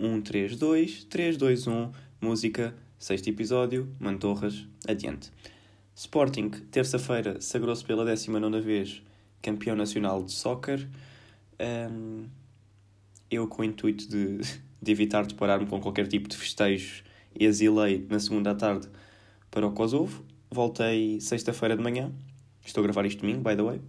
1, 3, 2, 3, 2, 1, música, sexto episódio, Mantorras, adiante. Sporting, terça-feira, sagrou-se pela 19 vez campeão nacional de soccer. Um, eu, com o intuito de, de evitar deparar-me com qualquer tipo de festejos, exilei na segunda tarde para o Kosovo. Voltei sexta-feira de manhã. Estou a gravar isto domingo, by the way.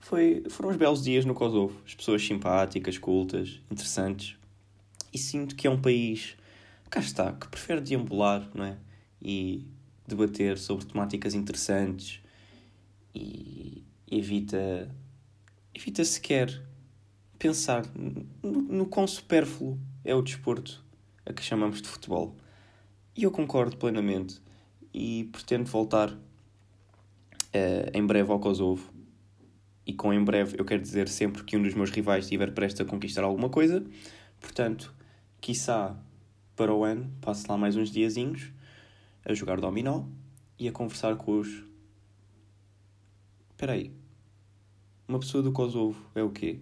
Foi, foram uns belos dias no Kosovo. As pessoas simpáticas, cultas, interessantes. E sinto que é um país, cá está, que prefere deambular, não é? E debater sobre temáticas interessantes e evita, evita sequer pensar no, no quão supérfluo é o desporto a que chamamos de futebol. E eu concordo plenamente e pretendo voltar uh, em breve ao Kosovo. E com em breve eu quero dizer sempre que um dos meus rivais estiver prestes a conquistar alguma coisa. Portanto, quiçá para o ano passe lá mais uns diazinhos a jogar dominó e a conversar com os. Espera aí. Uma pessoa do Kosovo é o quê?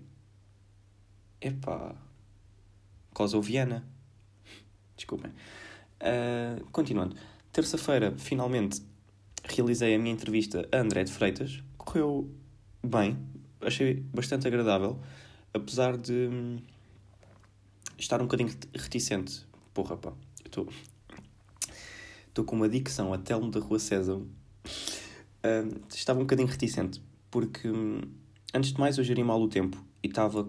Epá. Kosoviana. Desculpem. Uh, continuando. Terça-feira, finalmente, realizei a minha entrevista a André de Freitas. Correu bem. Achei bastante agradável. Apesar de hum, estar um bocadinho reticente. Porra, pá. Estou estou com uma dicção a Telmo da Rua César. Uh, estava um bocadinho reticente, porque um, antes de mais eu geri mal o tempo e estava.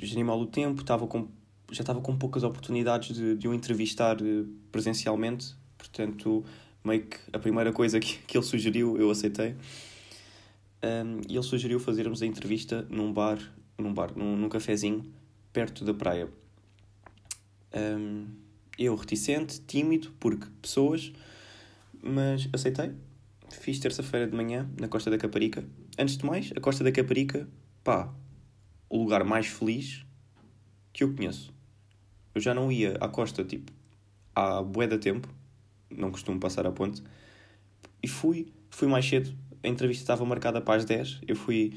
Geri mal o tempo, estava com, já estava com poucas oportunidades de, de o entrevistar eh, presencialmente, portanto, meio que a primeira coisa que, que ele sugeriu eu aceitei. Um, e ele sugeriu fazermos a entrevista num bar, num bar, num, num cafezinho perto da praia. Um, eu reticente, tímido, porque pessoas, mas aceitei. Fiz terça-feira de manhã na Costa da Caparica. Antes de mais, a Costa da Caparica, pá, o lugar mais feliz que eu conheço. Eu já não ia à costa, tipo, há bué da tempo, não costumo passar a ponte, e fui, fui mais cedo. A entrevista estava marcada para as 10, eu fui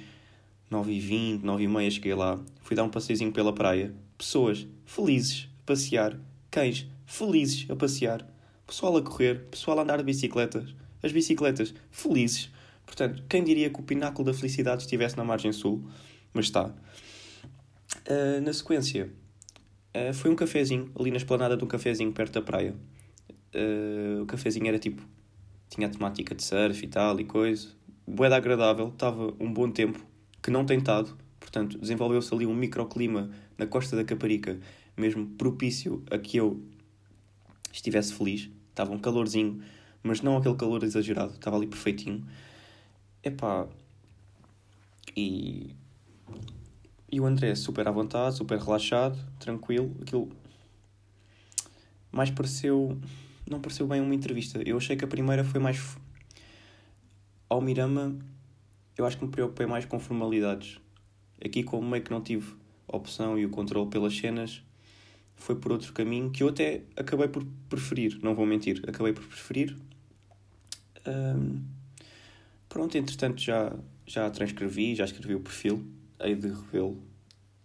9h20, 9h30, cheguei lá, fui dar um passeiozinho pela praia. Pessoas felizes, passear, cães felizes a passear, pessoal a correr, pessoal a andar de bicicletas, as bicicletas felizes. Portanto, quem diria que o pináculo da felicidade estivesse na margem sul? Mas está. Uh, na sequência, uh, foi um cafezinho, ali na esplanada de um cafezinho perto da praia. Uh, o cafezinho era tipo. Tinha a temática de surf e tal e coisa. Boeda agradável, estava um bom tempo, que não tem estado. Portanto, desenvolveu-se ali um microclima na costa da Caparica mesmo propício a que eu estivesse feliz. Estava um calorzinho, mas não aquele calor exagerado, estava ali perfeitinho. Epá, e, e o André super à vontade, super relaxado, tranquilo. Aquilo mais pareceu. Não pareceu bem uma entrevista. Eu achei que a primeira foi mais. Ao Mirama, eu acho que me preocupei mais com formalidades. Aqui, como meio que não tive opção e o controle pelas cenas, foi por outro caminho que eu até acabei por preferir, não vou mentir, acabei por preferir. Um, pronto, entretanto já, já transcrevi, já escrevi o perfil, hei de revê-lo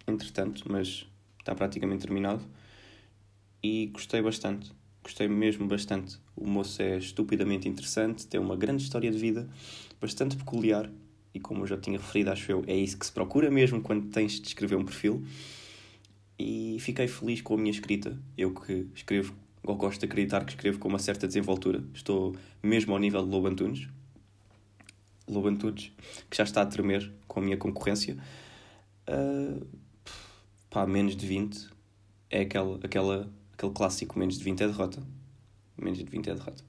entretanto, mas está praticamente terminado. E gostei bastante, gostei mesmo bastante. O moço é estupidamente interessante, tem uma grande história de vida, bastante peculiar, e como eu já tinha referido, acho eu, é isso que se procura mesmo quando tens de escrever um perfil e fiquei feliz com a minha escrita. Eu que escrevo, ou gosto de acreditar que escrevo com uma certa desenvoltura. Estou mesmo ao nível de Lobo Antunes. Lobo Antunes, que já está a tremer com a minha concorrência. Uh, pá, menos de 20 é aquela, aquela, aquele clássico: menos de 20 é derrota. Menos de 20 é derrota.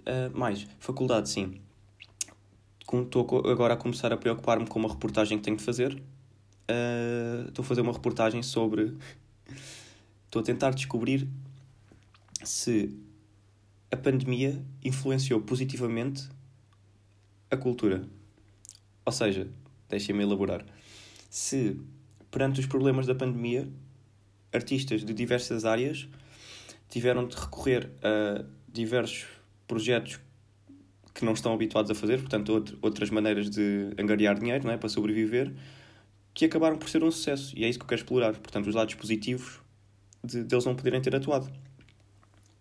Uh, mais, faculdade, sim. Estou agora a começar a preocupar-me com uma reportagem que tenho de fazer uh, estou a fazer uma reportagem sobre. Estou a tentar descobrir se a pandemia influenciou positivamente a cultura. Ou seja, deixem-me elaborar. Se, perante os problemas da pandemia, artistas de diversas áreas tiveram de recorrer a diversos projetos que não estão habituados a fazer, portanto, outras maneiras de angariar dinheiro não é? para sobreviver, que acabaram por ser um sucesso. E é isso que eu quero explorar. Portanto, os lados positivos de, de eles não poderem ter atuado.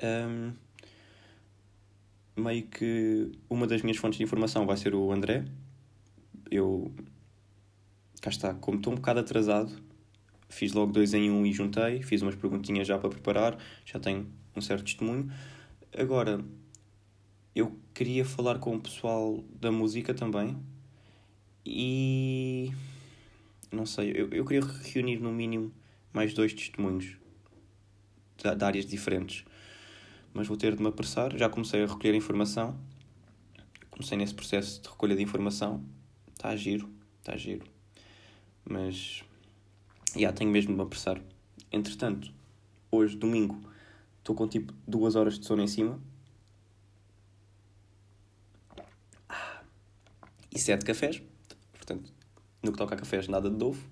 Um, meio que uma das minhas fontes de informação vai ser o André. Eu. Cá está, como estou um bocado atrasado, fiz logo dois em um e juntei, fiz umas perguntinhas já para preparar, já tenho um certo testemunho. Agora, eu queria falar com o pessoal da música também e. Não sei, eu, eu queria reunir no mínimo mais dois testemunhos de, de áreas diferentes mas vou ter de me apressar. Já comecei a recolher informação. Comecei nesse processo de recolha de informação. Está a giro, está a giro. Mas, yeah, tenho mesmo de me apressar. Entretanto, hoje, domingo, estou com tipo duas horas de sono em cima. E sete cafés. Portanto, no que toca a cafés, nada de novo.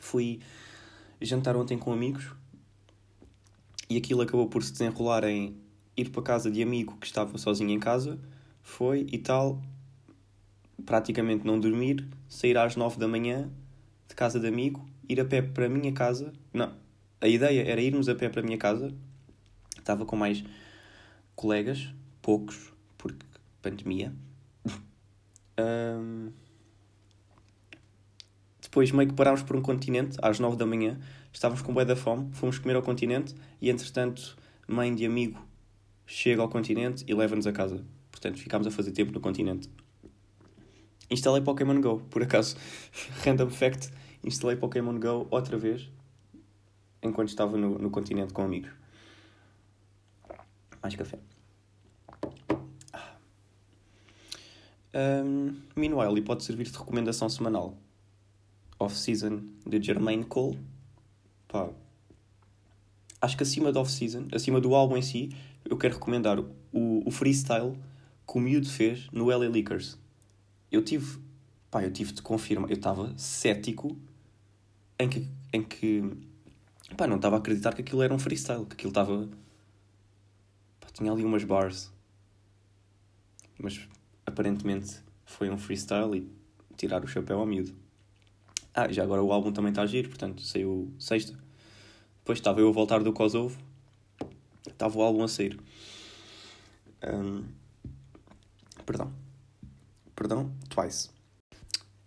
Fui jantar ontem com amigos e aquilo acabou por se desenrolar em ir para casa de amigo que estava sozinho em casa, foi e tal, praticamente não dormir, sair às nove da manhã de casa de amigo, ir a pé para a minha casa. Não, a ideia era irmos a pé para a minha casa. Estava com mais colegas, poucos, porque pandemia. um... Depois meio que parámos por um continente às nove da manhã estávamos com bué da fome, fomos comer ao continente e, entretanto, mãe de amigo chega ao continente e leva-nos a casa. Portanto, ficámos a fazer tempo no continente. Instalei Pokémon Go, por acaso. Random fact, instalei Pokémon Go outra vez enquanto estava no, no continente com amigos. Mais café. Um, meanwhile, e pode servir de recomendação semanal. Off-season de Jermaine Cole pá, acho que acima da off-season, acima do álbum em si, eu quero recomendar o, o freestyle que o Miúdo fez no LA Lakers. Eu tive, pá, eu tive de confirmar, eu estava cético em que, em que, pá, não estava a acreditar que aquilo era um freestyle, que aquilo estava, tinha ali umas bars, mas aparentemente foi um freestyle e tirar o chapéu ao miúdo. Ah, já agora o álbum também está a giro, portanto saiu sexta. Depois estava eu a voltar do Kosovo, estava o álbum a sair. Um, perdão. Perdão, twice.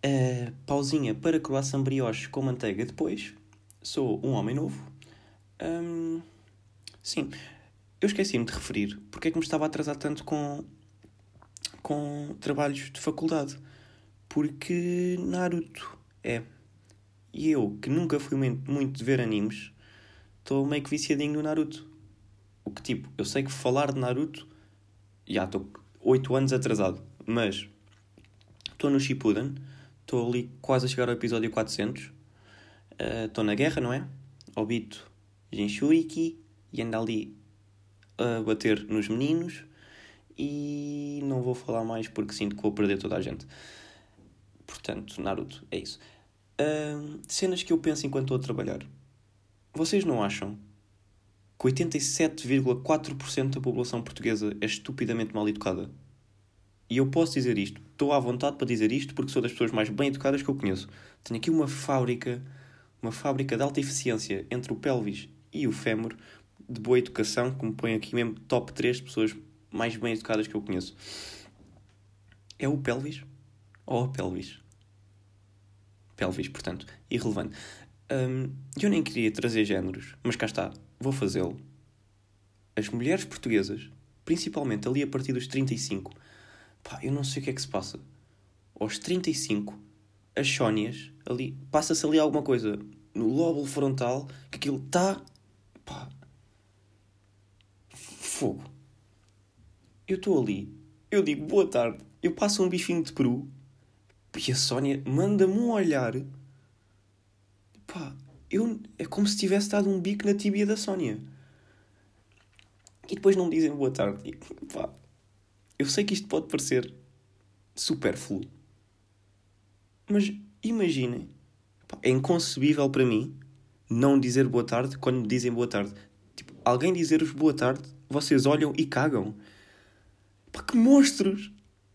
Uh, pausinha para croissant brioche com manteiga depois. Sou um homem novo. Um, sim, eu esqueci-me de referir porque é que me estava a atrasar tanto com, com trabalhos de faculdade. Porque Naruto é. E eu, que nunca fui muito de ver animes, estou meio que viciadinho no Naruto. O que tipo, eu sei que falar de Naruto, já estou 8 anos atrasado, mas estou no Shippuden, estou ali quase a chegar ao episódio 400, estou uh, na guerra, não é? Obito Jinchuriki e ando ali a bater nos meninos e não vou falar mais porque sinto que vou perder toda a gente. Portanto, Naruto, é isso. Uh, cenas que eu penso enquanto estou a trabalhar. Vocês não acham que 87,4% da população portuguesa é estupidamente mal educada? E eu posso dizer isto, estou à vontade para dizer isto porque sou das pessoas mais bem educadas que eu conheço. Tenho aqui uma fábrica, uma fábrica de alta eficiência entre o pelvis e o fémur de boa educação que me põe aqui mesmo top 3 de pessoas mais bem educadas que eu conheço. É o pelvis ou a pelvis? pelvis, portanto, irrelevante. Um, eu nem queria trazer géneros, mas cá está, vou fazê-lo. As mulheres portuguesas, principalmente ali a partir dos 35, pá, eu não sei o que é que se passa. Aos 35, as sónias, ali, passa-se ali alguma coisa no lóbulo frontal, que aquilo está, pá, fogo. Eu estou ali, eu digo boa tarde, eu passo um bifinho de peru e a Sónia manda-me um olhar. Pá, eu, é como se tivesse dado um bico na tíbia da Sónia. E depois não me dizem boa tarde. E, pá, eu sei que isto pode parecer supérfluo. Mas imaginem. É inconcebível para mim não dizer boa tarde quando me dizem boa tarde. Tipo, alguém dizer-vos boa tarde, vocês olham e cagam. Pá, que monstros!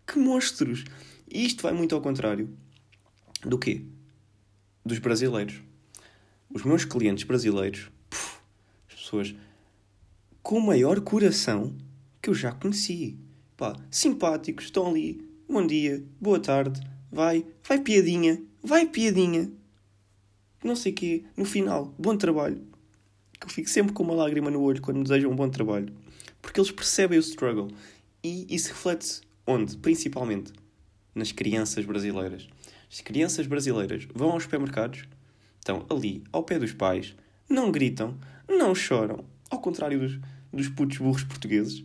Que monstros! E isto vai muito ao contrário do quê? dos brasileiros. Os meus clientes brasileiros, puf, as pessoas com o maior coração que eu já conheci. Pá, simpáticos, estão ali, bom dia, boa tarde, vai, vai piadinha, vai piadinha. Não sei quê, no final, bom trabalho. Que eu fico sempre com uma lágrima no olho quando me desejam um bom trabalho. Porque eles percebem o struggle. E isso reflete-se onde? Principalmente nas crianças brasileiras. As crianças brasileiras vão aos supermercados, estão ali ao pé dos pais, não gritam, não choram, ao contrário dos, dos putos burros portugueses,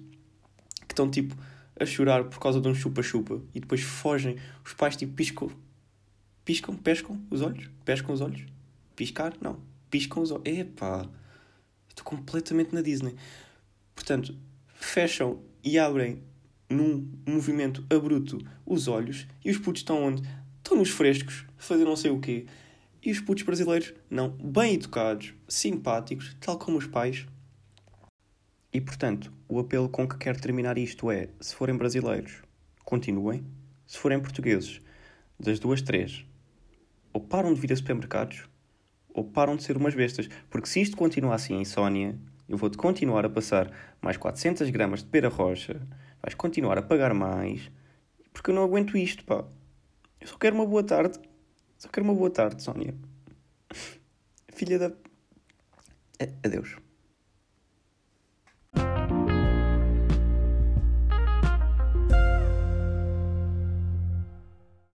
que estão tipo a chorar por causa de um chupa-chupa e depois fogem, os pais tipo piscam, piscam, pescam os olhos, pescam os olhos, piscar, não, piscam os olhos, epá, estou completamente na Disney. Portanto, fecham e abrem num movimento abrupto os olhos e os putos estão onde? Estão nos frescos, a fazer não sei o quê. E os putos brasileiros, não, bem educados, simpáticos, tal como os pais. E portanto, o apelo com que quero terminar isto é: se forem brasileiros, continuem. Se forem portugueses, das duas, três, ou param de vir a supermercados, ou param de ser umas bestas. Porque se isto continuar assim em Sónia, eu vou-te continuar a passar mais 400 gramas de pera rocha, vais continuar a pagar mais, porque eu não aguento isto, pá. Eu só quero uma boa tarde. Só quero uma boa tarde, Sónia. Filha da. Adeus.